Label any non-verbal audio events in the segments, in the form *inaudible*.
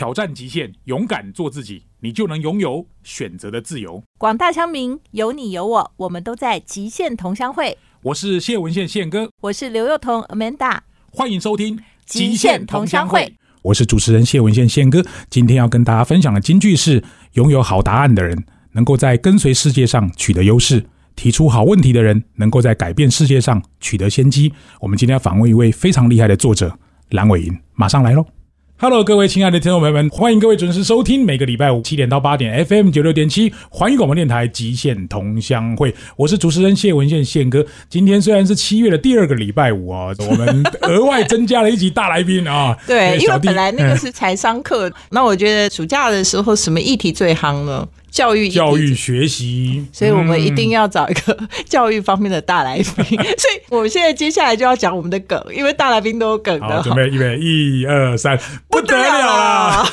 挑战极限，勇敢做自己，你就能拥有选择的自由。广大乡民，有你有我，我们都在极限同乡会。我是谢文宪宪哥，我是刘幼彤 Amanda，欢迎收听《极限同乡会》。我是主持人谢文宪宪哥，今天要跟大家分享的金句是：拥有好答案的人，能够在跟随世界上取得优势；提出好问题的人，能够在改变世界上取得先机。我们今天要访问一位非常厉害的作者蓝伟莹，马上来喽。Hello，各位亲爱的听众朋友们，欢迎各位准时收听每个礼拜五七点到八点 FM 九六点七环宇广播电台极限同乡会，我是主持人谢文宪宪哥。今天虽然是七月的第二个礼拜五啊，我们额外增加了一集大来宾啊。*laughs* 对，因为本来那个是财商课，那我觉得暑假的时候什么议题最夯呢？教育教育学习，所以我们一定要找一个 *laughs* 教育方面的大来宾。*laughs* 所以我们现在接下来就要讲我们的梗，因为大来宾都有梗的。好，准备预备，一二三，不得了啦！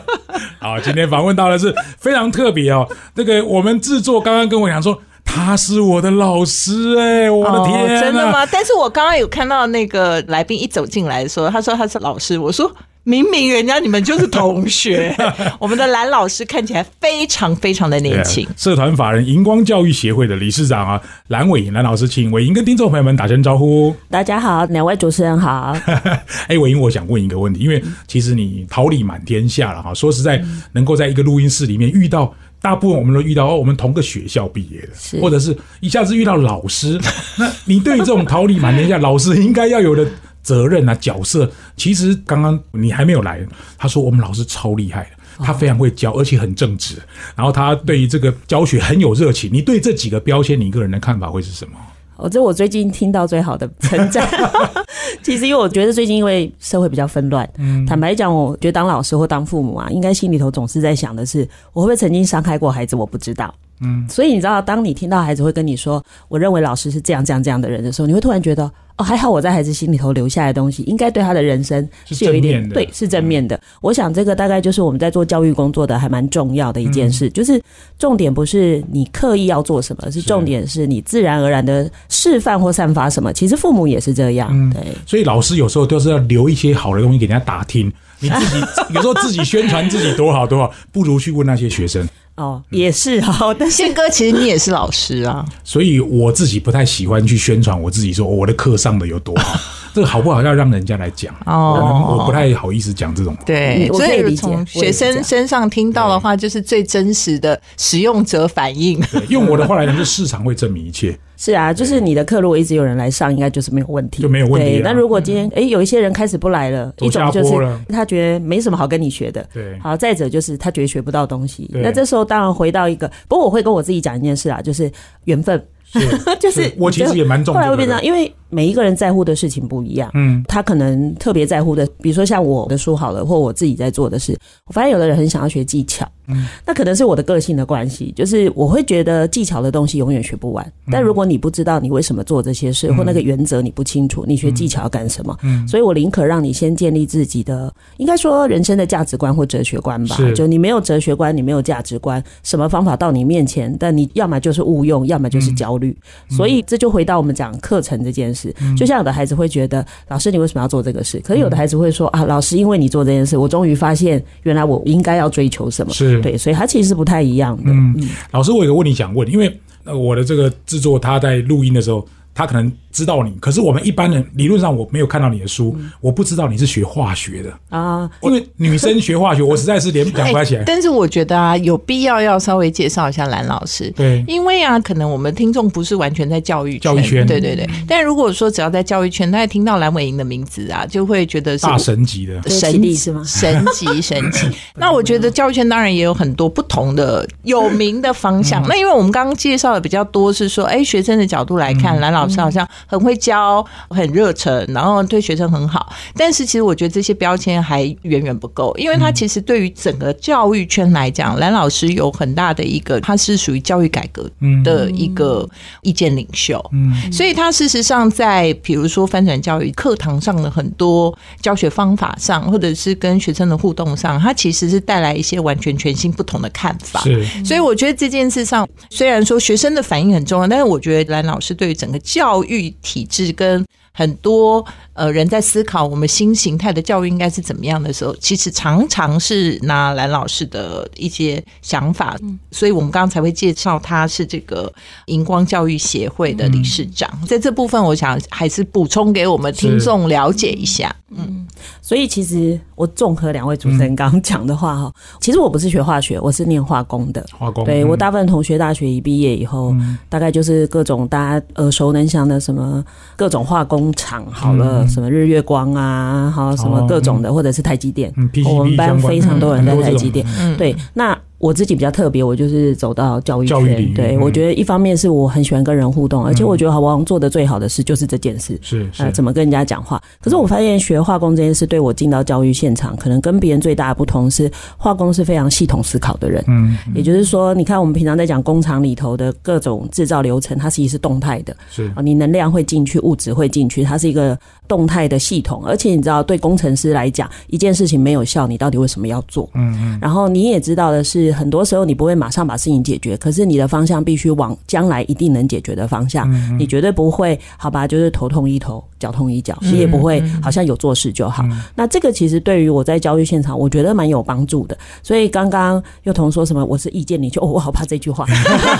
*laughs* 好，今天访问到的是非常特别哦。那个我们制作刚刚跟我讲说，他是我的老师哎，我的天，真的吗？但是我刚刚有看到那个来宾一走进来的时候，他说他是老师，我说。明明人家你们就是同学，*laughs* 我们的蓝老师看起来非常非常的年轻。社团法人荧光教育协会的理事长啊，蓝伟蓝老师，请伟英跟听众朋友们打声招呼。大家好，两位主持人好。*laughs* 哎，伟英，我想问一个问题，因为其实你桃李满天下了哈。说实在，能够在一个录音室里面遇到，大部分我们都遇到哦，我们同个学校毕业的，或者是一下子遇到老师。那你对于这种桃李满天下 *laughs* 老师应该要有的？责任啊，角色其实刚刚你还没有来，他说我们老师超厉害的，他非常会教，而且很正直，然后他对于这个教学很有热情。你对这几个标签，你个人的看法会是什么？哦，这我最近听到最好的称赞。*laughs* 其实因为我觉得最近因为社会比较纷乱，坦白讲，我觉得当老师或当父母啊，应该心里头总是在想的是，我会不会曾经伤害过孩子？我不知道。嗯，所以你知道，当你听到孩子会跟你说“我认为老师是这样、这样、这样的人”的时候，你会突然觉得哦，还好我在孩子心里头留下来的东西，应该对他的人生是有一点对，是正面的。我想这个大概就是我们在做教育工作的还蛮重要的一件事，就是重点不是你刻意要做什么，是重点是你自然而然的示范或散发什么。其实父母也是这样，对。所以老师有时候都是要留一些好的东西给人家打听。你自己有时候自己宣传自己多好多好，不如去问那些学生。哦，也是哦。但宪哥，其实你也是老师啊，所以我自己不太喜欢去宣传我自己，说我的课上的有多好，*laughs* 这个好不好要让人家来讲。哦，我不太好意思讲这种。对，所以从学生身上听到的话，就是最真实的使用者反应。用我的话来讲，就市场会证明一切。是啊，就是你的课如果一直有人来上，应该就是没有问题，就没有问题。那如果今天哎有一些人开始不来了，一种就是他觉得没什么好跟你学的。对，好，再者就是他觉得学不到东西。那这时候当然回到一个，不过我会跟我自己讲一件事啊，就是缘分。*laughs* 就是我其实也蛮重，后来会变成，因为每一个人在乎的事情不一样，嗯，他可能特别在乎的，比如说像我的书好了，或我自己在做的事，我发现有的人很想要学技巧，嗯，那可能是我的个性的关系，就是我会觉得技巧的东西永远学不完，但如果你不知道你为什么做这些事，或那个原则你不清楚，你学技巧要干什么？嗯，所以我宁可让你先建立自己的，应该说人生的价值观或哲学观吧，就你没有哲学观，你没有价值观，什么方法到你面前，但你要么就是误用，要么就是焦虑。所以这就回到我们讲课程这件事，就像有的孩子会觉得老师你为什么要做这个事？可是有的孩子会说啊，老师因为你做这件事，我终于发现原来我应该要追求什么。是对，所以它其实是不太一样的。嗯，老师，我有个问题想问，因为我的这个制作他在录音的时候，他可能。知道你，可是我们一般人理论上我没有看到你的书，我不知道你是学化学的啊。因为女生学化学，*laughs* 我实在是连讲不起来。但是我觉得啊，有必要要稍微介绍一下蓝老师。对，因为啊，可能我们听众不是完全在教育教育圈，对对对。但如果说只要在教育圈，大家听到蓝伟莹的名字啊，就会觉得是大神级的神力是吗？神级神级。*laughs* *laughs* 那我觉得教育圈当然也有很多不同的有名的方向。那因为我们刚刚介绍的比较多是说，哎，学生的角度来看，蓝老师好像很会教。很热忱，然后对学生很好，但是其实我觉得这些标签还远远不够，因为他其实对于整个教育圈来讲，蓝老师有很大的一个，他是属于教育改革的一个意见领袖，嗯，所以他事实上在比如说翻转教育课堂上的很多教学方法上，或者是跟学生的互动上，他其实是带来一些完全全新不同的看法，是，所以我觉得这件事上，虽然说学生的反应很重要，但是我觉得蓝老师对于整个教育体制跟很多呃人在思考我们新形态的教育应该是怎么样的时候，其实常常是拿蓝老师的一些想法，所以我们刚刚才会介绍他是这个荧光教育协会的理事长。在这部分，我想还是补充给我们听众了解一下。嗯，所以其实我综合两位主持人刚刚讲的话哈，其实我不是学化学，我是念化工的。化工，对我大部分同学大学一毕业以后，大概就是各种大家耳熟能详的什么各种化工厂，好了，什么日月光啊，好什么各种的，或者是台积电。我们班非常多人在台积电。对，那。我自己比较特别，我就是走到教育圈。对我觉得一方面是我很喜欢跟人互动，而且我觉得好王做的最好的事就是这件事，是呃怎么跟人家讲话。可是我发现学化工这件事对我进到教育现场，可能跟别人最大的不同是，化工是非常系统思考的人。嗯，也就是说，你看我们平常在讲工厂里头的各种制造流程，它其实是动态的。是啊，你能量会进去，物质会进去，它是一个动态的系统。而且你知道，对工程师来讲，一件事情没有效，你到底为什么要做？嗯嗯。然后你也知道的是，很多时候你不会。马上把事情解决，可是你的方向必须往将来一定能解决的方向。你绝对不会好吧？就是头痛医头，脚痛医脚，你也不会好像有做事就好。那这个其实对于我在教育现场，我觉得蛮有帮助的。所以刚刚幼童说什么我是意见领袖，我好怕这句话。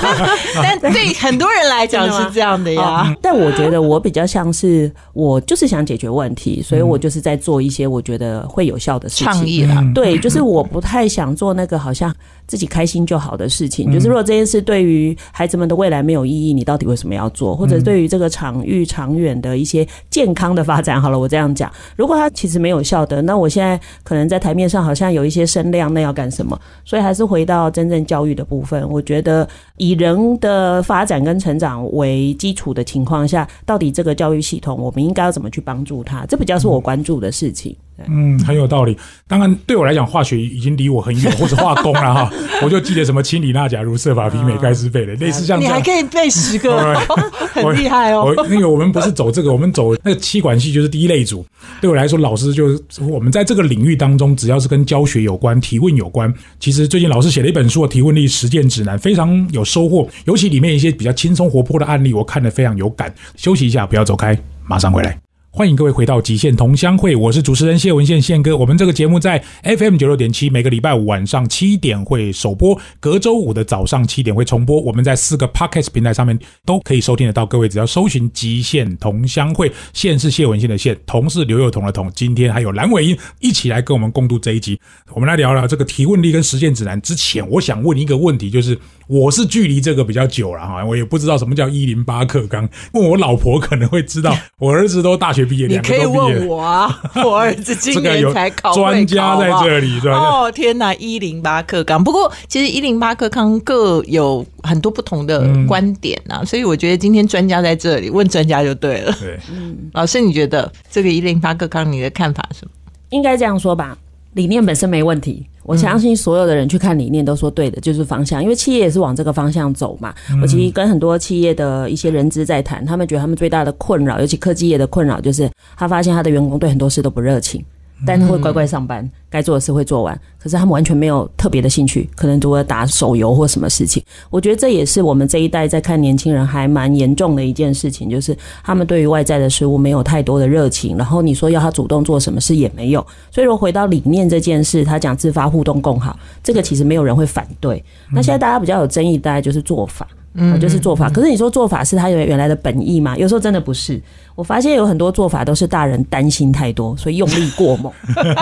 *laughs* 但对很多人来讲 *laughs* 是这样的呀。但我觉得我比较像是我就是想解决问题，所以我就是在做一些我觉得会有效的事情。倡议了，对，就是我不太想做那个好像自己开心就好。的事情，就是如果这件事对于孩子们的未来没有意义，你到底为什么要做？或者对于这个场域长远的一些健康的发展，好了，我这样讲，如果它其实没有效的，那我现在可能在台面上好像有一些声量，那要干什么？所以还是回到真正教育的部分，我觉得以人的发展跟成长为基础的情况下，到底这个教育系统我们应该要怎么去帮助他？这比较是我关注的事情。嗯，很有道理。当然，对我来讲，化学已经离我很远，或者化工了哈。*laughs* 我就记得什么氢锂钠钾如色法媲美盖斯贝的，类似像你还可以背十个，*laughs* *laughs* 很厉害哦。那个我们不是走这个，我们走那个气管系就是第一类组。对我来说，老师就是我们在这个领域当中，只要是跟教学有关、提问有关，其实最近老师写了一本书《提问力实践指南》，非常有收获。尤其里面一些比较轻松活泼的案例，我看得非常有感。休息一下，不要走开，马上回来。欢迎各位回到极限同乡会，我是主持人谢文宪宪哥。我们这个节目在 FM 九六点七，每个礼拜五晚上七点会首播，隔周五的早上七点会重播。我们在四个 Podcast 平台上面都可以收听得到。各位只要搜寻“极限同乡会”，宪是谢文宪的宪，同是刘幼彤的彤。今天还有蓝伟英一起来跟我们共度这一集。我们来聊聊这个提问力跟实践指南之前，我想问一个问题，就是我是距离这个比较久了哈，我也不知道什么叫一零八课纲。问我老婆可能会知道，我儿子都大学。你可以问我啊，*laughs* 我儿子今年才考专家在这里，哦天哪，一零八课纲。不过其实一零八课纲各有很多不同的观点啊，所以我觉得今天专家在这里问专家就对了。对，嗯，*laughs* 老师你觉得这个一零八课纲你的看法是什么？应该这样说吧，理念本身没问题。我相信所有的人去看理念都说对的，就是方向，因为企业也是往这个方向走嘛。我其实跟很多企业的一些人资在谈，他们觉得他们最大的困扰，尤其科技业的困扰，就是他发现他的员工对很多事都不热情。但他会乖乖上班，该做的事会做完。可是他们完全没有特别的兴趣，可能都在打手游或什么事情。我觉得这也是我们这一代在看年轻人还蛮严重的一件事情，就是他们对于外在的事物没有太多的热情。然后你说要他主动做什么事也没有。所以，说回到理念这件事，他讲自发互动共好，这个其实没有人会反对。那现在大家比较有争议，大概就是做法，嗯，就是做法。可是你说做法是他原原来的本意吗？有时候真的不是。我发现有很多做法都是大人担心太多，所以用力过猛。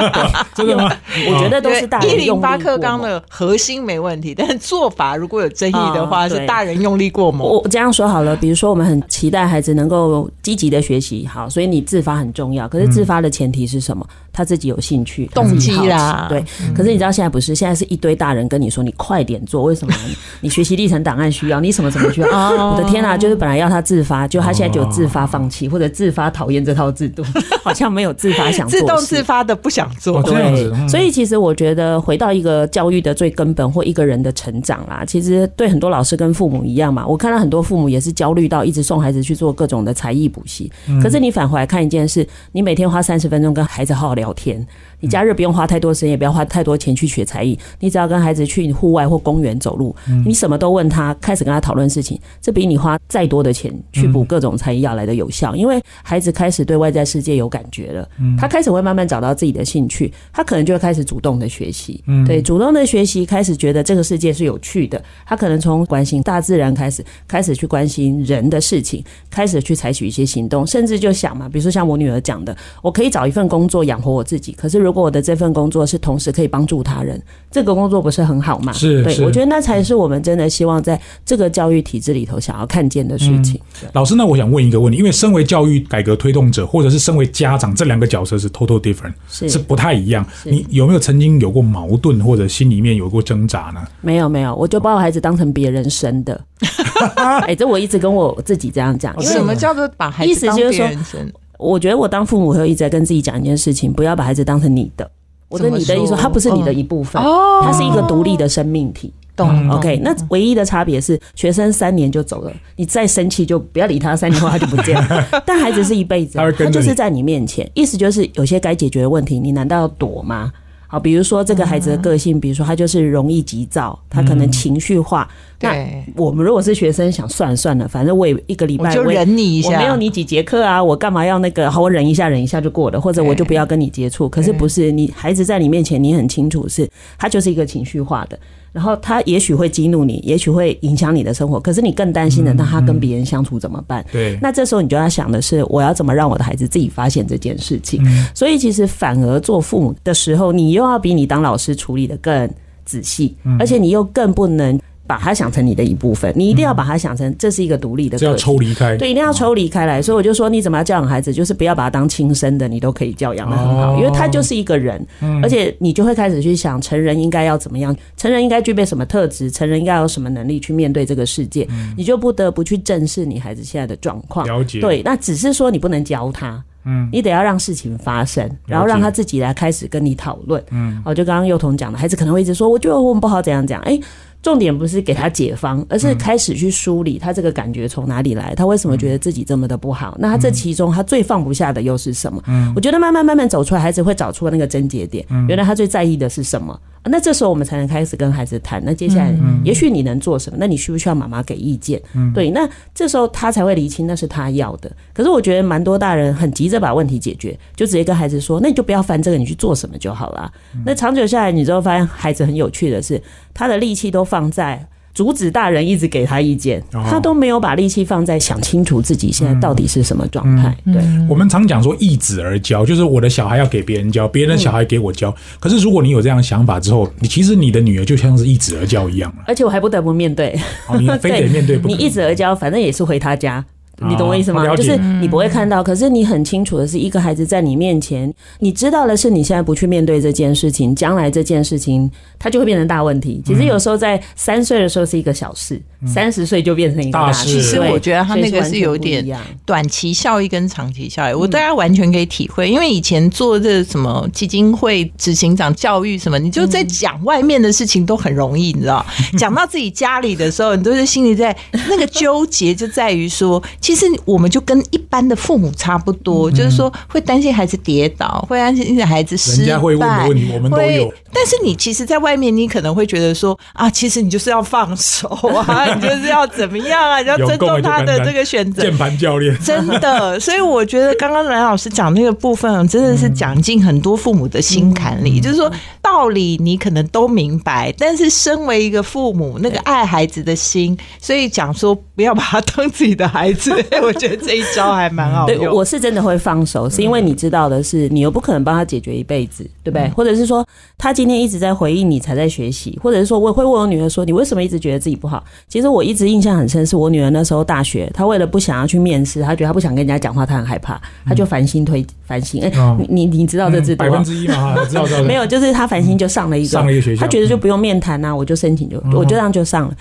*laughs* 真的吗？我觉得都是大人用力过猛。一零八克纲的核心没问题，但是做法如果有争议的话，是大人用力过猛。我这样说好了，比如说我们很期待孩子能够积极的学习，好，所以你自发很重要。可是自发的前提是什么？他自己有兴趣、动机啦。对。可是你知道现在不是，现在是一堆大人跟你说你快点做，为什么？*laughs* 你学习历程档案需要，你什么什么需要？我的天啊！就是本来要他自发，就他现在就自发放弃或者。的自发讨厌这套制度，*laughs* 好像没有自发想自动自发的不想做。对，所以其实我觉得回到一个教育的最根本，或一个人的成长啦，其实对很多老师跟父母一样嘛。我看到很多父母也是焦虑到一直送孩子去做各种的才艺补习。可是你返回来看一件事，你每天花三十分钟跟孩子好好聊天。你假日不用花太多时间，也不要花太多钱去学才艺，你只要跟孩子去户外或公园走路，你什么都问他，开始跟他讨论事情，这比你花再多的钱去补各种才艺要来的有效，因为孩子开始对外在世界有感觉了，他开始会慢慢找到自己的兴趣，他可能就会开始主动的学习，对，主动的学习开始觉得这个世界是有趣的，他可能从关心大自然开始，开始去关心人的事情，开始去采取一些行动，甚至就想嘛，比如说像我女儿讲的，我可以找一份工作养活我自己，可是如果我的这份工作是同时可以帮助他人，这个工作不是很好吗？是，对我觉得那才是我们真的希望在这个教育体制里头想要看见的事情。老师，那我想问一个问题，因为身为教育改革推动者，或者是身为家长，这两个角色是 total different，是是不太一样。你有没有曾经有过矛盾，或者心里面有过挣扎呢？没有，没有，我就把我孩子当成别人生的。*laughs* 哎，这我一直跟我自己这样讲。什么叫做把孩子当别人生？我觉得我当父母会一直在跟自己讲一件事情：不要把孩子当成你的。我的你的意思，他不是你的一部分，他是一个独立的生命体。懂？OK，那唯一的差别是，学生三年就走了，你再生气就不要理他，三年后他就不见了。*laughs* 但孩子是一辈子，他就是在你面前。意思就是，有些该解决的问题，你难道要躲吗？好，比如说这个孩子的个性，比如说他就是容易急躁，他可能情绪化。那我们如果是学生，想算了算了，反正我也一个礼拜就忍你一下，我没有你几节课啊，我干嘛要那个？好，我忍一下，忍一下就过了，或者我就不要跟你接触。可是不是你孩子在你面前，你很清楚是他就是一个情绪化的。然后他也许会激怒你，也许会影响你的生活。可是你更担心的，那他跟别人相处怎么办？对。那这时候你就要想的是，我要怎么让我的孩子自己发现这件事情？所以其实反而做父母的时候，你又要比你当老师处理的更仔细，而且你又更不能。把它想成你的一部分，你一定要把它想成这是一个独立的，要抽离开，对，一定要抽离开来。所以我就说，你怎么要教养孩子，就是不要把他当亲生的，你都可以教养的很好，因为他就是一个人，而且你就会开始去想，成人应该要怎么样，成人应该具备什么特质，成人应该有什么能力去面对这个世界，你就不得不去正视你孩子现在的状况。了解，对，那只是说你不能教他，嗯，你得要让事情发生，然后让他自己来开始跟你讨论。嗯，哦，就刚刚幼童讲的，孩子可能会一直说，我觉得我们不好，怎样怎样，哎。重点不是给他解方，而是开始去梳理他这个感觉从哪里来，他为什么觉得自己这么的不好？那他这其中他最放不下的又是什么？嗯我觉得慢慢慢慢走出来，孩子会找出那个症结点。原来他最在意的是什么？那这时候我们才能开始跟孩子谈。那接下来，也许你能做什么？那你需不需要妈妈给意见？对，那这时候他才会理清那是他要的。可是我觉得蛮多大人很急着把问题解决，就直接跟孩子说：“那你就不要翻这个，你去做什么就好了。”那长久下来，你就会发现孩子很有趣的是，他的力气都放在。阻止大人一直给他意见，他都没有把力气放在想清楚自己现在到底是什么状态。对，我们常讲说易子而教，就是我的小孩要给别人教，别人的小孩给我教。可是如果你有这样的想法之后，你其实你的女儿就像是易子而教一样而且我还不得不面对，你非得面对，*laughs* 你易子而教，反正也是回他家。你懂我意思吗？就是你不会看到，可是你很清楚的是，一个孩子在你面前，你知道的是，你现在不去面对这件事情，将来这件事情它就会变成大问题。其实有时候在三岁的时候是一个小事，三十岁就变成一个大事。其实我觉得他那个是有点短期效益跟长期效益，我大家完全可以体会。因为以前做这什么基金会执行长、教育什么，你就在讲外面的事情都很容易，你知道？讲到自己家里的时候，你都是心里在那个纠结，就在于说。其实我们就跟一般的父母差不多，就是说会担心孩子跌倒，会担心孩子失败。人家会问的问题，我们都有。但是你其实，在外面，你可能会觉得说啊，其实你就是要放手啊，*laughs* 你就是要怎么样啊，你要尊重他的这个选择。键盘教练，真的。所以我觉得刚刚蓝老师讲那个部分，真的是讲进很多父母的心坎里。就是说道理你可能都明白，但是身为一个父母，那个爱孩子的心，所以讲说不要把他当自己的孩子。*laughs* 我觉得这一招还蛮好用。我是真的会放手，是因为你知道的是，你又不可能帮他解决一辈子，对不对？或者是说，他今天一直在回应你，才在学习，或者是说，我会问我女儿说，你为什么一直觉得自己不好？其实我一直印象很深，是我女儿那时候大学，她为了不想要去面试，她觉得她不想跟人家讲话，她很害怕，她就繁星推繁星。哎，你你你知道这制度？百分之一嘛，知道知道。没有，就是她繁星就上了一个上了一个学校，她觉得就不用面谈呐，我就申请就我就这样就上了。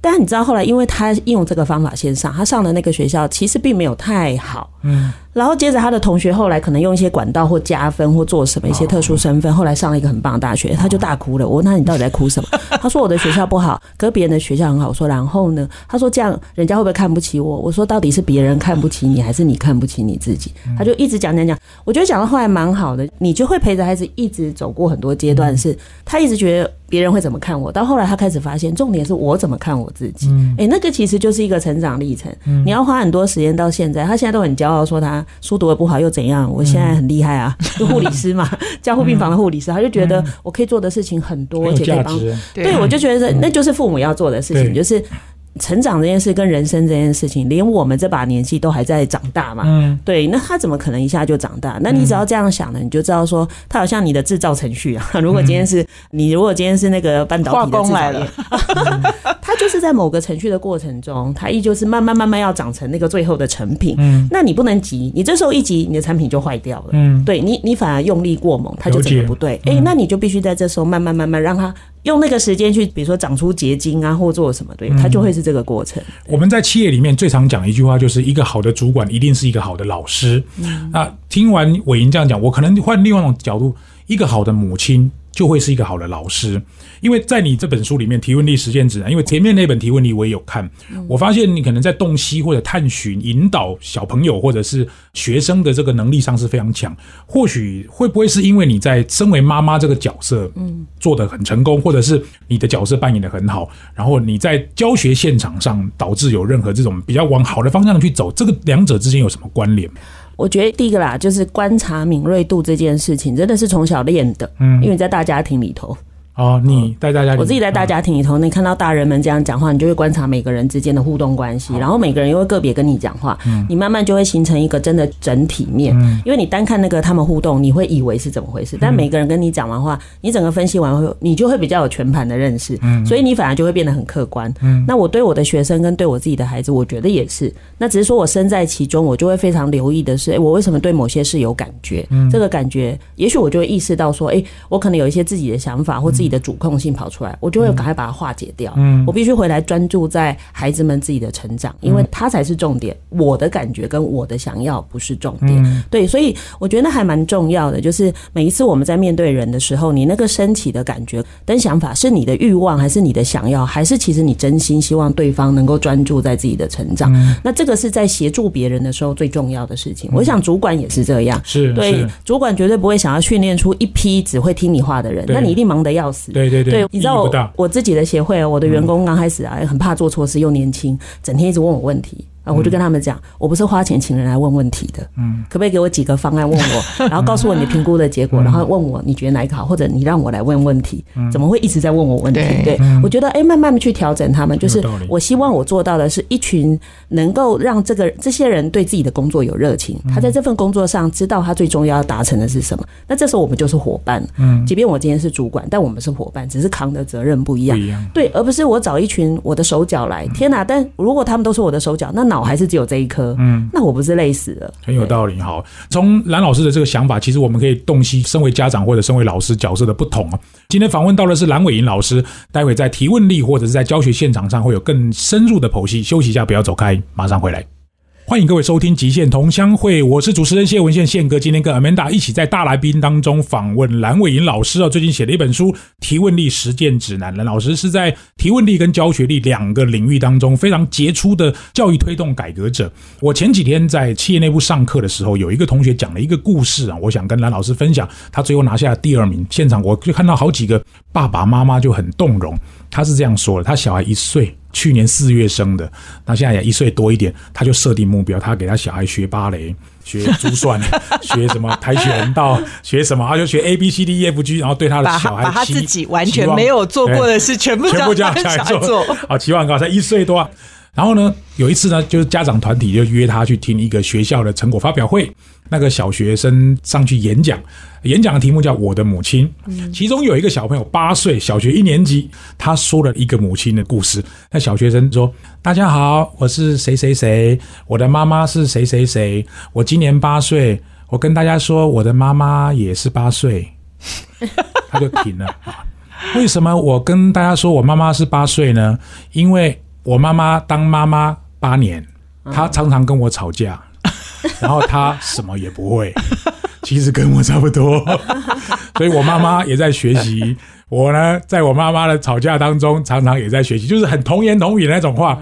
但你知道后来，因为她用这个方法先上，她上的那个学校其实并没有太好。嗯，然后接着他的同学后来可能用一些管道或加分或做什么一些特殊身份，后来上了一个很棒的大学，他就大哭了。我问他你到底在哭什么？他说我的学校不好，可是别人的学校很好。我说然后呢？他说这样人家会不会看不起我？我说到底是别人看不起你，还是你看不起你自己？他就一直讲讲讲，我觉得讲到后来蛮好的，你就会陪着孩子一直走过很多阶段，是他一直觉得。别人会怎么看我？到后来，他开始发现，重点是我怎么看我自己。哎，那个其实就是一个成长历程。你要花很多时间到现在，他现在都很骄傲，说他书读的不好又怎样？我现在很厉害啊，*laughs* 护理师嘛，*laughs* 加护病房的护理师，他就觉得我可以做的事情很多，而且可以帮。对，我就觉得那就是父母要做的事情，就是。成长这件事跟人生这件事情，连我们这把年纪都还在长大嘛？嗯，对，那他怎么可能一下就长大？那你只要这样想呢，你就知道说，他好像你的制造程序啊。*laughs* 如果今天是你，如果今天是那个半导体的制造业，*laughs* 他就是在某个程序的过程中，他依旧是慢慢慢慢要长成那个最后的成品。嗯，那你不能急，你这时候一急，你的产品就坏掉了。嗯，对你，你反而用力过猛，它就整个不对。哎，那你就必须在这时候慢慢慢慢让它。用那个时间去，比如说长出结晶啊，或做什么，对，它就会是这个过程。我们在企业里面最常讲一句话，就是一个好的主管一定是一个好的老师。那听完伟莹这样讲，我可能换另外一种角度，一个好的母亲。就会是一个好的老师，因为在你这本书里面提问力实践指南，因为前面那本提问力我也有看，我发现你可能在洞悉或者探寻、引导小朋友或者是学生的这个能力上是非常强。或许会不会是因为你在身为妈妈这个角色，嗯，做的很成功，或者是你的角色扮演的很好，然后你在教学现场上导致有任何这种比较往好的方向去走，这个两者之间有什么关联？我觉得第一个啦，就是观察敏锐度这件事情，真的是从小练的。嗯，因为在大家庭里头。哦，你带大家，我自己在大家庭里头，你看到大人们这样讲话，你就会观察每个人之间的互动关系，然后每个人又会个别跟你讲话，你慢慢就会形成一个真的整体面。因为你单看那个他们互动，你会以为是怎么回事，但每个人跟你讲完话，你整个分析完后，你就会比较有全盘的认识，所以你反而就会变得很客观。那我对我的学生跟对我自己的孩子，我觉得也是。那只是说我身在其中，我就会非常留意的是，哎，我为什么对某些事有感觉？这个感觉，也许我就会意识到说，哎，我可能有一些自己的想法或自己的主控性跑。出来，我就会赶快把它化解掉。嗯，我必须回来专注在孩子们自己的成长，因为他才是重点。我的感觉跟我的想要不是重点。对，所以我觉得还蛮重要的，就是每一次我们在面对人的时候，你那个身体的感觉跟想法，是你的欲望，还是你的想要，还是其实你真心希望对方能够专注在自己的成长？那这个是在协助别人的时候最重要的事情。我想主管也是这样，是对主管绝对不会想要训练出一批只会听你话的人，那你一定忙得要死。对对对。你知道我我自己的协会，我的员工刚开始啊，很怕做错事，又年轻，整天一直问我问题。我就跟他们讲，我不是花钱请人来问问题的，嗯，可不可以给我几个方案问我，然后告诉我你评估的结果，然后问我你觉得哪一个好，或者你让我来问问题，怎么会一直在问我问题？对，我觉得哎，慢慢的去调整他们，就是我希望我做到的是一群能够让这个这些人对自己的工作有热情，他在这份工作上知道他最终要要达成的是什么。那这时候我们就是伙伴，嗯，即便我今天是主管，但我们是伙伴，只是扛的责任不一样，对，而不是我找一群我的手脚来。天哪！但如果他们都是我的手脚，那脑还是只有这一颗，嗯，那我不是累死了？很有道理。好，从蓝老师的这个想法，其实我们可以洞悉身为家长或者身为老师角色的不同啊。今天访问到的是蓝伟银老师，待会在提问力或者是在教学现场上会有更深入的剖析。休息一下，不要走开，马上回来。欢迎各位收听《极限同乡会》，我是主持人谢文宪宪哥。今天跟 Amanda 一起在大来宾当中访问蓝伟莹老师啊，最近写了一本书《提问力实践指南》。蓝老师是在提问力跟教学力两个领域当中非常杰出的教育推动改革者。我前几天在企业内部上课的时候，有一个同学讲了一个故事啊，我想跟蓝老师分享。他最后拿下第二名，现场我就看到好几个爸爸妈妈就很动容。他是这样说的：他小孩一岁。去年四月生的，那现在也一岁多一点，他就设定目标，他给他小孩学芭蕾、学珠算、*laughs* 学什么跆拳道、学什么，他就学 A B C D E F G，然后对他的小孩，把他自己完全没有做过的事全部全部叫小孩做，啊，期望高，才一岁多。啊然后呢，有一次呢，就是家长团体就约他去听一个学校的成果发表会，那个小学生上去演讲。演讲的题目叫《我的母亲》，其中有一个小朋友八岁，小学一年级，他说了一个母亲的故事。那小学生说：“大家好，我是谁谁谁，我的妈妈是谁谁谁，我今年八岁，我跟大家说，我的妈妈也是八岁。*laughs* ”他就停了。为什么我跟大家说我妈妈是八岁呢？因为我妈妈当妈妈八年，她常常跟我吵架。*laughs* 然后他什么也不会，*laughs* 其实跟我差不多，*laughs* 所以我妈妈也在学习。我呢，在我妈妈的吵架当中，常常也在学习，就是很童言童语的那种话。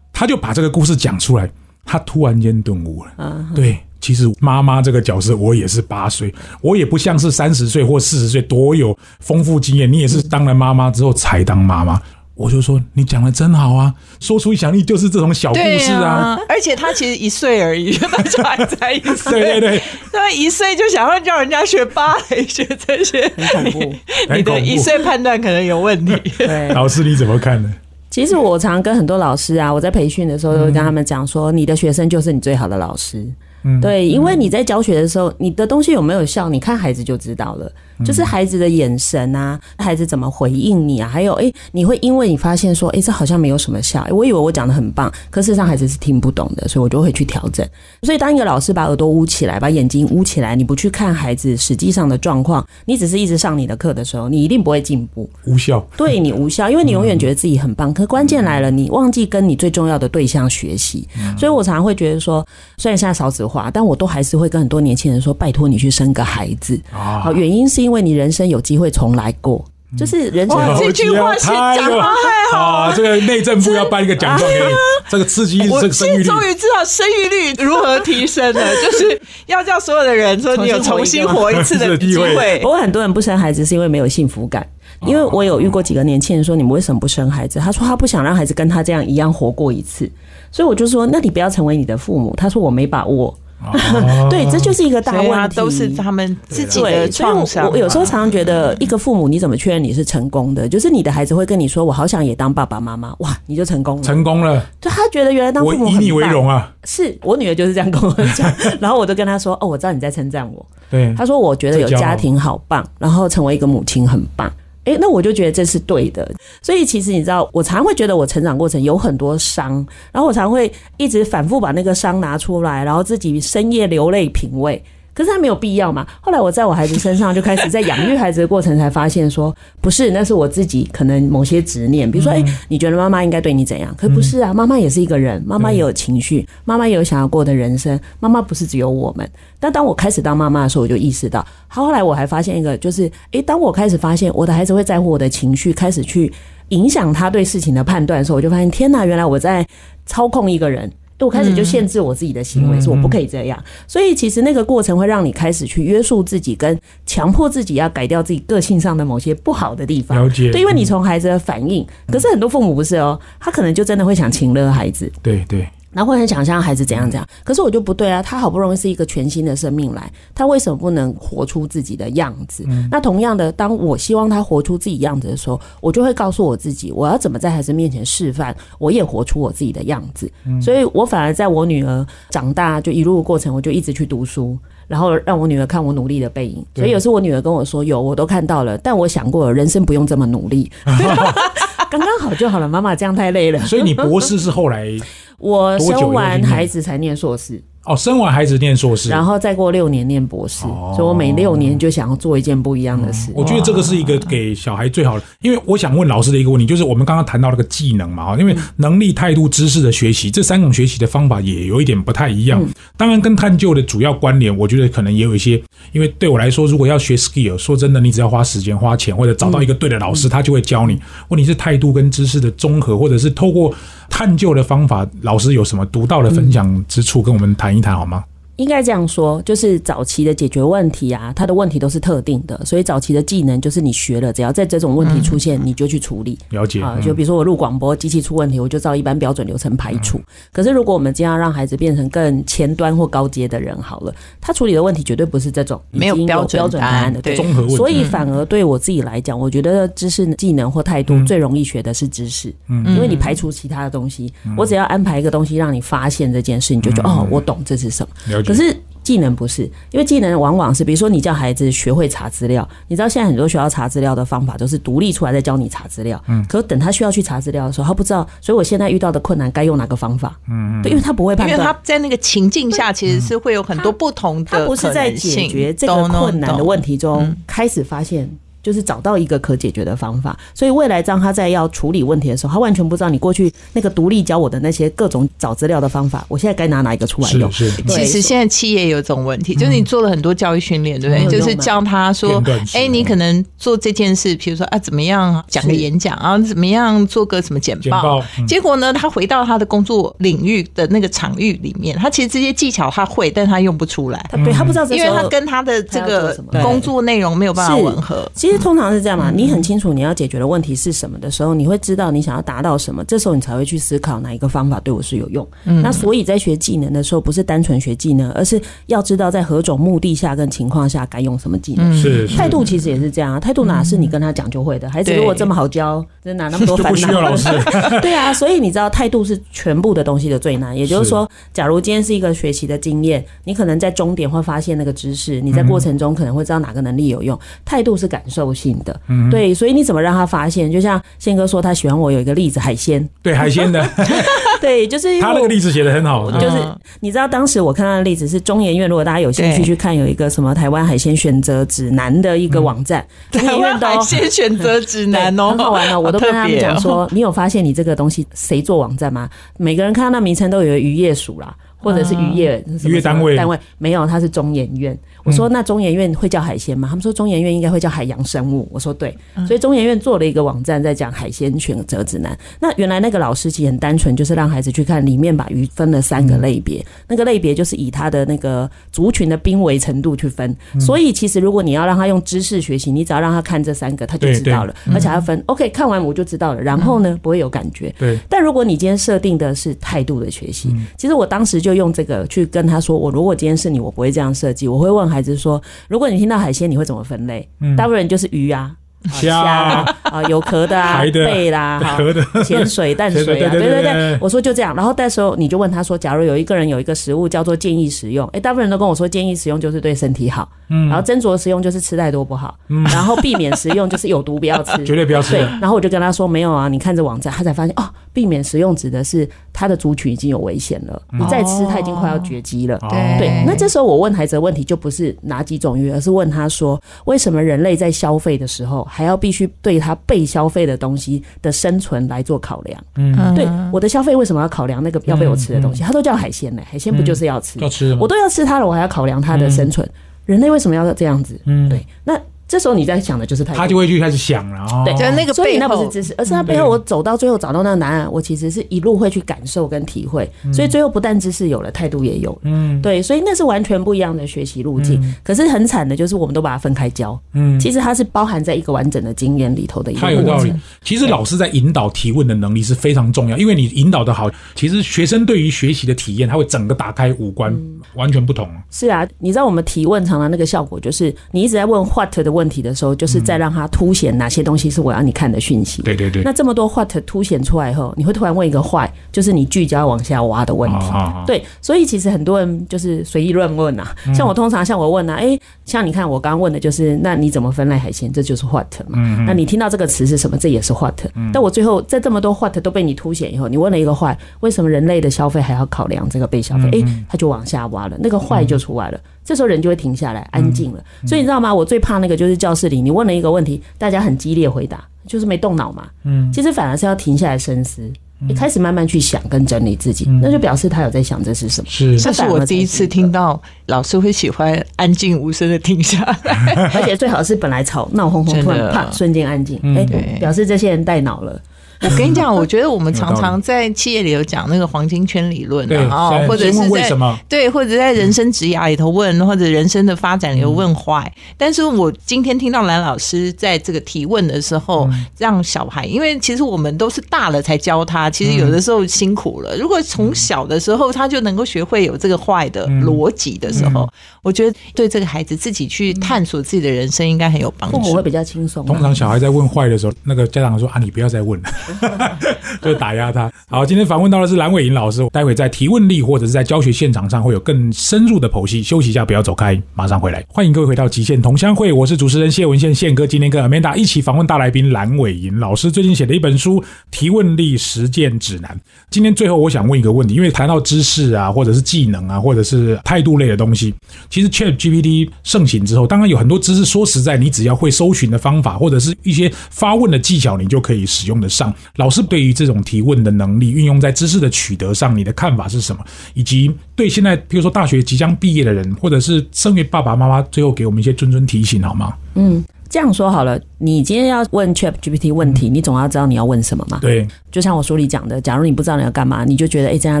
他就把这个故事讲出来，他突然间顿悟了。对，其实妈妈这个角色，我也是八岁，我也不像是三十岁或四十岁多有丰富经验。你也是当了妈妈之后才当妈妈。我就说你讲的真好啊，说出想力就是这种小故事啊。*laughs* 而且他其实一岁而已，*laughs* 他就还在一岁。对对对，他一岁就想要叫人家学芭蕾，学这些，很恐怖。你的一岁判断可能有问题。*laughs* 对，老师你怎么看呢？其实我常跟很多老师啊，我在培训的时候都会跟他们讲说，你的学生就是你最好的老师。嗯，对，因为你在教学的时候，你的东西有没有效，你看孩子就知道了。就是孩子的眼神啊，孩子怎么回应你啊？还有，哎，你会因为你发现说，哎，这好像没有什么效，我以为我讲的很棒，可事实上孩子是听不懂的，所以我就会去调整。所以，当一个老师把耳朵捂起来，把眼睛捂起来，你不去看孩子实际上的状况，你只是一直上你的课的时候，你一定不会进步，无效。对你无效，因为你永远觉得自己很棒，可关键来了，你忘记跟你最重要的对象学习。所以我常常会觉得说，虽然现在少子化，但我都还是会跟很多年轻人说，拜托你去生个孩子啊。好，原因是因为你人生有。机会重来过，就是人生这句话是讲的太好。这个内政部要颁一个奖状给你，这个刺激这个生育率。终于知道生育率如何提升了，就是要叫所有的人说你有重新活一次的 *laughs* 机会。不过很多人不生孩子是因为没有幸福感，因为我有遇过几个年轻人说你们为什么不生孩子？他说他不想让孩子跟他这样一样活过一次，所以我就说那你不要成为你的父母。他说我没把握。*laughs* 对，这就是一个大问题，都是他们自己的创伤。我有时候常常觉得，一个父母你怎么确认你是成功的？就是你的孩子会跟你说：“我好想也当爸爸妈妈。”哇，你就成功了，成功了。就他觉得原来当父母以你为荣啊！*laughs* 是我女儿就是这样跟我讲，然后我就跟她说：“哦，我知道你在称赞我。”对，她说：“我觉得有家庭好棒，然后成为一个母亲很棒。”哎，那我就觉得这是对的。所以其实你知道，我常会觉得我成长过程有很多伤，然后我常会一直反复把那个伤拿出来，然后自己深夜流泪品味。可是他没有必要嘛？后来我在我孩子身上就开始在养育孩子的过程，才发现说 *laughs* 不是，那是我自己可能某些执念。比如说，哎，你觉得妈妈应该对你怎样？可不是啊，妈妈也是一个人，妈妈也有情绪，妈妈也有想要过的人生。妈妈不是只有我们。但当我开始当妈妈的时候，我就意识到，后来我还发现一个，就是哎，当我开始发现我的孩子会在乎我的情绪，开始去影响他对事情的判断的时候，我就发现天哪，原来我在操控一个人。我开始就限制我自己的行为，说我不可以这样。所以其实那个过程会让你开始去约束自己，跟强迫自己要改掉自己个性上的某些不好的地方。了解，对，因为你从孩子的反应，可是很多父母不是哦，他可能就真的会想请了孩子。对对。然后会很想象孩子怎样怎样，可是我就不对啊！他好不容易是一个全新的生命来，他为什么不能活出自己的样子？那同样的，当我希望他活出自己样子的时候，我就会告诉我自己，我要怎么在孩子面前示范，我也活出我自己的样子。所以我反而在我女儿长大就一路过程，我就一直去读书，然后让我女儿看我努力的背影。所以有时候我女儿跟我说：“有，我都看到了。”但我想过，人生不用这么努力，*laughs* 刚刚好就好了。妈妈这样太累了。所以你博士是后来。*laughs* 我生完孩子才念硕士。哦，生完孩子念硕士，然后再过六年念博士，所以我每六年就想要做一件不一样的事。我觉得这个是一个给小孩最好的，因为我想问老师的一个问题，就是我们刚刚谈到那个技能嘛，哈，因为能力、态度、知识的学习这三种学习的方法也有一点不太一样。当然，跟探究的主要关联，我觉得可能也有一些，因为对我来说，如果要学 skill，说真的，你只要花时间、花钱，或者找到一个对的老师，他就会教你。问题是态度跟知识的综合，或者是透过探究的方法，老师有什么独到的分享之处，跟我们谈一谈好吗？应该这样说，就是早期的解决问题啊，它的问题都是特定的，所以早期的技能就是你学了，只要在这种问题出现，你就去处理。了解啊，就比如说我录广播，机器出问题，我就照一般标准流程排除。可是如果我们今天要让孩子变成更前端或高阶的人，好了，他处理的问题绝对不是这种没有标准答案的综合问题。所以反而对我自己来讲，我觉得知识、技能或态度最容易学的是知识，嗯，因为你排除其他的东西，我只要安排一个东西让你发现这件事，你就觉得哦，我懂这是什么。可是。技能不是，因为技能往往是，比如说你叫孩子学会查资料，你知道现在很多学校查资料的方法都是独立出来再教你查资料，嗯，可等他需要去查资料的时候，他不知道，所以我现在遇到的困难该用哪个方法，嗯因为他不会判断，因为他在那个情境下其实是会有很多不同的，他不是在解决这个困难的问题中开始发现就是找到一个可解决的方法。所以未来当他在要处理问题的时候，他完全不知道你过去那个独立教我的那些各种找资料的方法，我现在该拿哪一个出来用？是是，其实现在企业有这种问题，就是你做了很多教育训练，对不对？嗯就是教他说哎，你可能做这件事，比如说啊，怎么样讲个演讲啊，怎么样做个什么简简报嗯结果呢，他回到他的工作领域的那个场域里面，他其实这些技巧他会，但他用不出来，他对他不知道因为他跟他的这个工作内容没有办法吻合。其实通常是这样嘛，你很清楚你要解决的问题是什么的时候，你会知道你想要达到什么，这时候你才会去思考哪一个方法对我是有用。嗯那所以在学技能的时候，不是单纯学技能，而是要知道在何种目的下跟情况下该用什么技能。是是态度其实也是这样啊，态度哪是你跟他讲就会的？孩子如果这么好教，真哪那么多就烦恼？需要老师。*laughs* *laughs* 对啊，所以你知道态度是全部的东西的最难。也就是说，假如今天是一个学习的经验，你可能在终点会发现那个知识，你在过程中可能会知道哪个能力有用。态度是感受性的，对，所以你怎么让他发现？就像宪哥说，他喜欢我有一个例子，海鲜，对海鲜的，*laughs* 对，就是因为他那个例子写的很好，就是嗯你知道，当时我看到的例子是中研院，如果大家有兴趣去看，有一个什么台湾海鲜选择指南的一个网站，中台研院的哦湾海鲜选择指南哦，很好玩哦！*laughs* 我都跟他们讲说，你有发现你这个东西谁做网站吗？每个人看到那名称都有渔业署啦，或者是渔业什么渔业单位。单位。没有，它是中研院。我说那中研院会叫海鲜吗？他们说中研院应该会叫海洋生物。我说对，所以中研院做了一个网站在讲海鲜选择指南。那原来那个老师其实很单纯，就是让孩子去看里面把鱼分了三个类别，那个类别就是以它的那个族群的濒危程度去分。所以其实如果你要让他用知识学习，你只要让他看这三个，他就知道了，而且他分 OK 看完我就知道了，然后呢不会有感觉。对，但如果你今天设定的是态度的学习，其实我当时就用这个去跟他说，我如果今天是你，我不会这样设计，我会问孩子说，如果你听到海鲜，你会怎么分类？大部分人就是鱼啊。啊虾啊。啊，有壳的啊，*laughs* 贝啦，哈 *laughs* 壳的。潜水、淡水啊，*laughs* 对对对我说就这样，然后到时候你就问他说，假如有一个人有一个食物叫做建议食用，哎，大部分人都跟我说建议食用就是对身体好，嗯，然后斟酌食用就是吃太多不好，嗯，然后避免食用就是有毒不要吃，绝对不要吃对，然后我就跟他说没有啊，你看这网站，他才发现哦，避免食用指的是它的族群已经有危险了，你再吃它已经快要绝迹了。哦对，那这时候我问孩子的问题就不是哪几种鱼，而是问他说，为什么人类在消费的时候还要必须对他被消费的东西的生存来做考量？嗯对，我的消费为什么要考量那个要被我吃的东西？它都叫海鲜呢，海鲜不就是要吃？要吃我都要吃它了，我还要考量它的生存。人类为什么要这样子？嗯对，那这时候你在想的就是态度他就会去开始想了哦。对就是那个所以背后那不是知识，而是他背后我走到最后找到那个答案，我其实是一路会去感受跟体会，所以最后不但知识有了，态度也有了。嗯对，所以那是完全不一样的学习路径。可是很惨的就是我们都把它分开教，嗯，其实它是包含在一个完整的经验里头的一个太有道理。。其实老师在引导提问的能力是非常重要，因为你引导的好，其实学生对于学习的体验，他会整个打开五官，嗯完全不同。是啊，你知道我们提问常常那个效果，就是你一直在问 what 的问题的时候，就是在让他凸显哪些东西是我要你看的讯息。对对对，那这么多 what 凸显出来以后，你会突然问一个 why，就是你聚焦往下挖的问题。对，所以其实很多人就是随意乱问啊。像我通常像我问啊，诶，像你看我刚刚问的就是，那你怎么分类海鲜？这就是 what 嘛。那你听到这个词是什么？这也是 what。但我最后在这么多 what 都被你凸显以后，你问了一个 why，为什么人类的消费还要考量这个被消费？诶，他就往下挖了，那个 why 就出来了。这时候人就会停下来，安静了。所以你知道吗？我最怕那个就是教室里，你问了一个问题，大家很激烈回答，就是没动脑嘛。嗯，其实反而是要停下来深思，你开始慢慢去想跟整理自己，那就表示他有在想这是什么。是这是我第一次听到老师会喜欢安静无声的停下来。*laughs* 而且最好是本来吵闹哄哄，突然啪瞬间安静，哎、对表示这些人带脑了。*laughs* 我跟你讲，*laughs* 我觉得我们常常在企业里有讲那个黄金圈理论对啊，或者是在什么？对，或者在人生职涯里头问，或者人生的发展里头问坏。但是我今天听到蓝老师在这个提问的时候，让小孩，因为其实我们都是大了才教他，其实有的时候辛苦了。如果从小的时候他就能够学会有这个坏的逻辑的时候，我觉得对这个孩子自己去探索自己的人生应该很有帮助。父母会。比较轻松啊。通常小孩在问坏的时候，那个家长说啊，你不要再问了，*laughs* 就打压他。好，今天访问到的是蓝伟莹老师，待会在提问力或者是在教学现场上会有更深入的剖析。休息一下，不要走开，马上回来。欢迎各位回到极限同乡会，我是主持人谢文宪宪哥。今天跟 Amanda 一起访问大来宾蓝伟莹老师，最近写的一本书《提问力实践指南》。今天最后，我想问一个问题，因为谈到知识啊，或者是技能啊，或者是态度类的东西，其实 Chat GPT 盛行之后，当然有很多知识，说实在，你只要会搜寻的方法，或者是一些发问的技巧，你就可以使用得上。老师对于这种提问的能力运用在知识的取得上，你的看法是什么？以及对现在，比如说大学即将毕业的人，或者是身为爸爸妈妈，最后给我们一些谆谆提醒，好吗？嗯，这样说好了，你今天要问 Chat GPT 问题，你总要知道你要问什么嘛？对，就像我书里讲的，假如你不知道你要干嘛，你就觉得哎，这样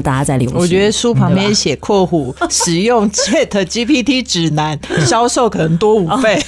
大家在流行。我觉得书旁边写括弧使用 *laughs* Chat GPT 指南，销售可能多五倍。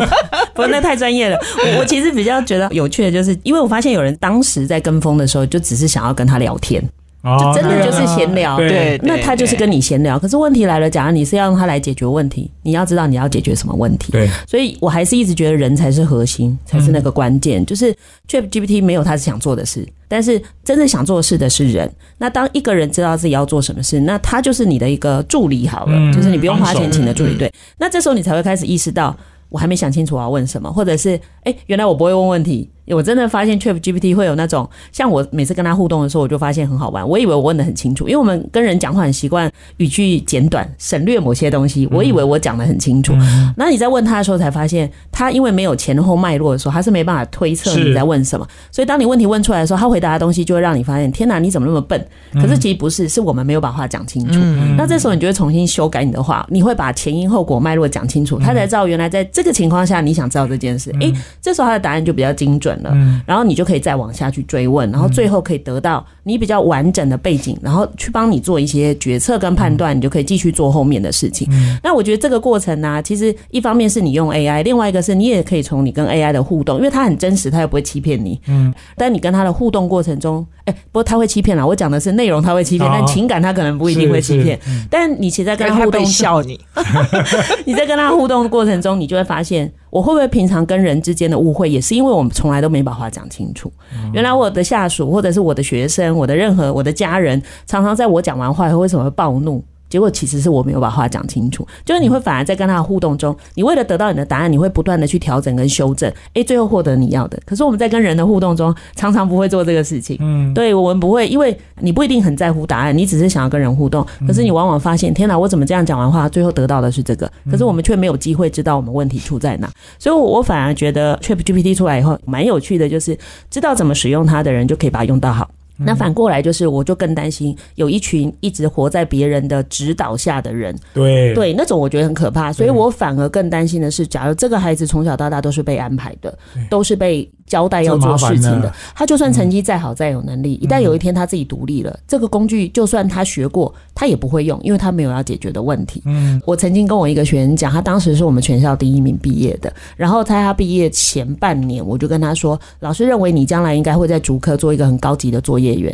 *laughs* 不，那太专业了。我我其实比较觉得有趣的就是，因为我发现有人当时在跟风的时候，就只是想要跟他聊天。就真的就是闲聊，对，那他就是跟你闲聊。可是问题来了，假如你是要用他来解决问题，你要知道你要解决什么问题。对，所以我还是一直觉得人才是核心，才是那个关键。就是 Chat GPT 没有他想做的事，但是真正想做事的是人。那当一个人知道自己要做什么事，那他就是你的一个助理好了，就是你不用花钱请的助理。对，那这时候你才会开始意识到，我还没想清楚我要问什么，或者是哎，原来我不会问问题。我真的发现 Chat GPT 会有那种，像我每次跟他互动的时候，我就发现很好玩。我以为我问的很清楚，因为我们跟人讲话很习惯语句简短，省略某些东西。我以为我讲的很清楚，那你在问他的时候才发现，他因为没有前后脉络的时候，他是没办法推测你在问什么。所以当你问题问出来的时候，他回答的东西就会让你发现，天哪，你怎么那么笨？可是其实不是，是我们没有把话讲清楚。那这时候你就会重新修改你的话，你会把前因后果脉络讲清楚，他才知道原来在这个情况下你想知道这件事。诶，这时候他的答案就比较精准了。然后你就可以再往下去追问，然后最后可以得到你比较完整的背景，然后去帮你做一些决策跟判断，你就可以继续做后面的事情。那我觉得这个过程呢，其实一方面是你用 AI，另外一个是你也可以从你跟 AI 的互动，因为它很真实，它又不会欺骗你。嗯。但你跟它的互动过程中，哎，不过它会欺骗啦。我讲的是内容，它会欺骗，但情感它可能不一定会欺骗。但你其实在跟它互动笑你，*laughs* *laughs* 你在跟它互动的过程中，你就会发现。我会不会平常跟人之间的误会，也是因为我们从来都没把话讲清楚？原来我的下属，或者是我的学生，我的任何我的家人，常常在我讲完话以后，为什么会暴怒？结果其实是我没有把话讲清楚，就是你会反而在跟他的互动中，你为了得到你的答案，你会不断的去调整跟修正，诶，最后获得你要的。可是我们在跟人的互动中，常常不会做这个事情。嗯，对我们不会，因为你不一定很在乎答案，你只是想要跟人互动。可是你往往发现，天哪，我怎么这样讲完话，最后得到的是这个？可是我们却没有机会知道我们问题出在哪。所以，我反而觉得 Chat GPT 出来以后，蛮有趣的，就是知道怎么使用它的人，就可以把它用到好。那反过来就是，我就更担心有一群一直活在别人的指导下的人，对对，那种我觉得很可怕。所以我反而更担心的是，假如这个孩子从小到大都是被安排的，都是被。交代要做事情的，他就算成绩再好再有能力，一旦有一天他自己独立了，这个工具就算他学过，他也不会用，因为他没有要解决的问题。嗯，我曾经跟我一个学员讲，他当时是我们全校第一名毕业的，然后在他毕业前半年，我就跟他说，老师认为你将来应该会在主科做一个很高级的作业员，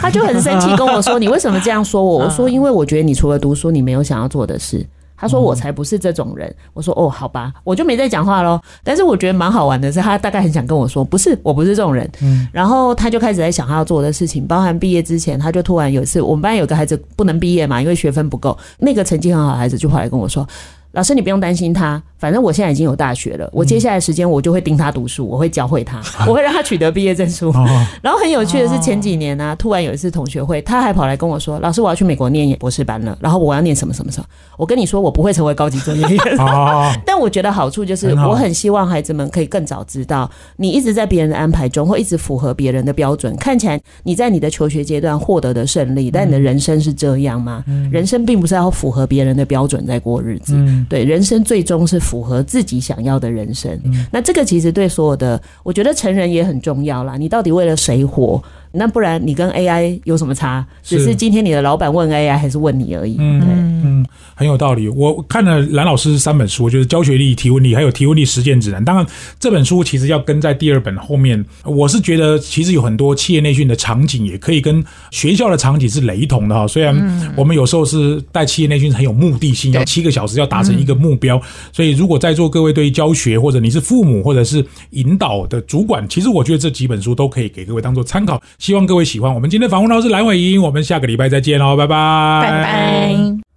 他就很生气跟我说，*laughs* 你为什么这样说我？我说，因为我觉得你除了读书，你没有想要做的事。他说：“我才不是这种人。”我说：“哦，好吧，我就没再讲话喽。”但是我觉得蛮好玩的是，他大概很想跟我说：“不是，我不是这种人。”嗯，然后他就开始在想他要做的事情，包含毕业之前，他就突然有一次，我们班有个孩子不能毕业嘛，因为学分不够。那个成绩很好的孩子就跑来跟我说。老师，你不用担心他，反正我现在已经有大学了。我接下来时间我就会盯他读书，我会教会他，*laughs* 我会让他取得毕业证书。然后很有趣的是，前几年呢，突然有一次同学会，他还跑来跟我说：“老师，我要去美国念博士班了。”然后我要念什么什么什么。我跟你说，我不会成为高级专业员。但我觉得好处就是，我很希望孩子们可以更早知道，你一直在别人的安排中，或一直符合别人的标准。看起来你在你的求学阶段获得的胜利，但你的人生是这样吗？人生并不是要符合别人的标准在过日子。对，人生最终是符合自己想要的人生。那这个其实对所有的，我觉得成人也很重要啦。你到底为了谁活？那不然你跟 AI 有什么差？只是今天你的老板问 AI 还是问你而已。嗯嗯，很有道理。我看了蓝老师三本书，就是教学力、提问力，还有提问力实践指南。当然，这本书其实要跟在第二本后面。我是觉得其实有很多企业内训的场景也可以跟学校的场景是雷同的哈。虽然我们有时候是带企业内训很有目的性，要七个小时要达成一个目标，所以如果在座各位对于教学或者你是父母或者是引导的主管，其实我觉得这几本书都可以给各位当做参考。希望各位喜欢。我们今天访问到是蓝伟英，我们下个礼拜再见喽，拜拜，拜拜，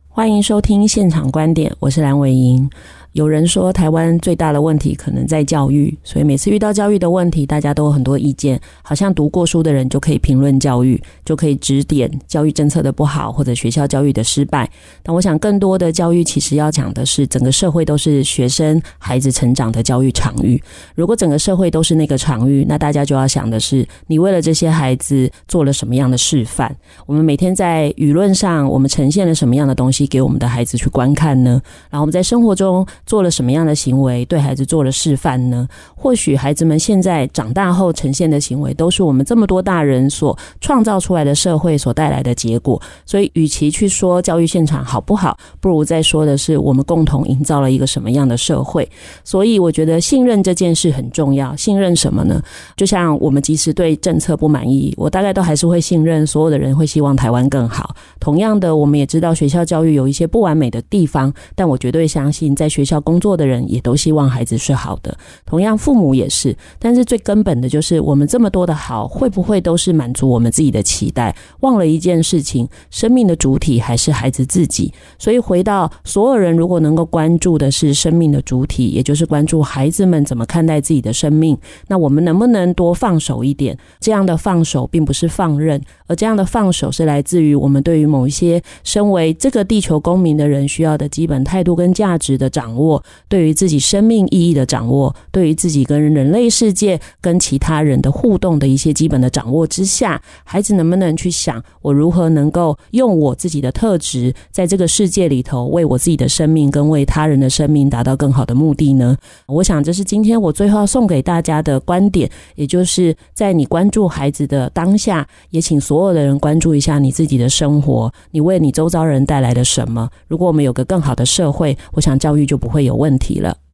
欢迎收听现场观点，我是蓝伟英。有人说，台湾最大的问题可能在教育，所以每次遇到教育的问题，大家都有很多意见，好像读过书的人就可以评论教育，就可以指点教育政策的不好或者学校教育的失败。但我想，更多的教育其实要讲的是，整个社会都是学生孩子成长的教育场域。如果整个社会都是那个场域，那大家就要想的是，你为了这些孩子做了什么样的示范？我们每天在舆论上，我们呈现了什么样的东西给我们的孩子去观看呢？然后我们在生活中。做了什么样的行为，对孩子做了示范呢？或许孩子们现在长大后呈现的行为，都是我们这么多大人所创造出来的社会所带来的结果。所以，与其去说教育现场好不好，不如再说的是我们共同营造了一个什么样的社会。所以，我觉得信任这件事很重要。信任什么呢？就像我们即使对政策不满意，我大概都还是会信任所有的人会希望台湾更好。同样的，我们也知道学校教育有一些不完美的地方，但我绝对相信在学校。工作的人也都希望孩子是好的，同样父母也是。但是最根本的就是，我们这么多的好，会不会都是满足我们自己的期待？忘了一件事情，生命的主体还是孩子自己。所以回到所有人，如果能够关注的是生命的主体，也就是关注孩子们怎么看待自己的生命，那我们能不能多放手一点？这样的放手并不是放任，而这样的放手是来自于我们对于某一些身为这个地球公民的人需要的基本态度跟价值的掌握。对于自己生命意义的掌握，对于自己跟人类世界、跟其他人的互动的一些基本的掌握之下，孩子能不能去想，我如何能够用我自己的特质，在这个世界里头，为我自己的生命跟为他人的生命达到更好的目的呢？我想，这是今天我最后要送给大家的观点，也就是在你关注孩子的当下，也请所有的人关注一下你自己的生活你为你周遭人带来了什么？如果我们有个更好的社会，我想教育就不会。有问题了。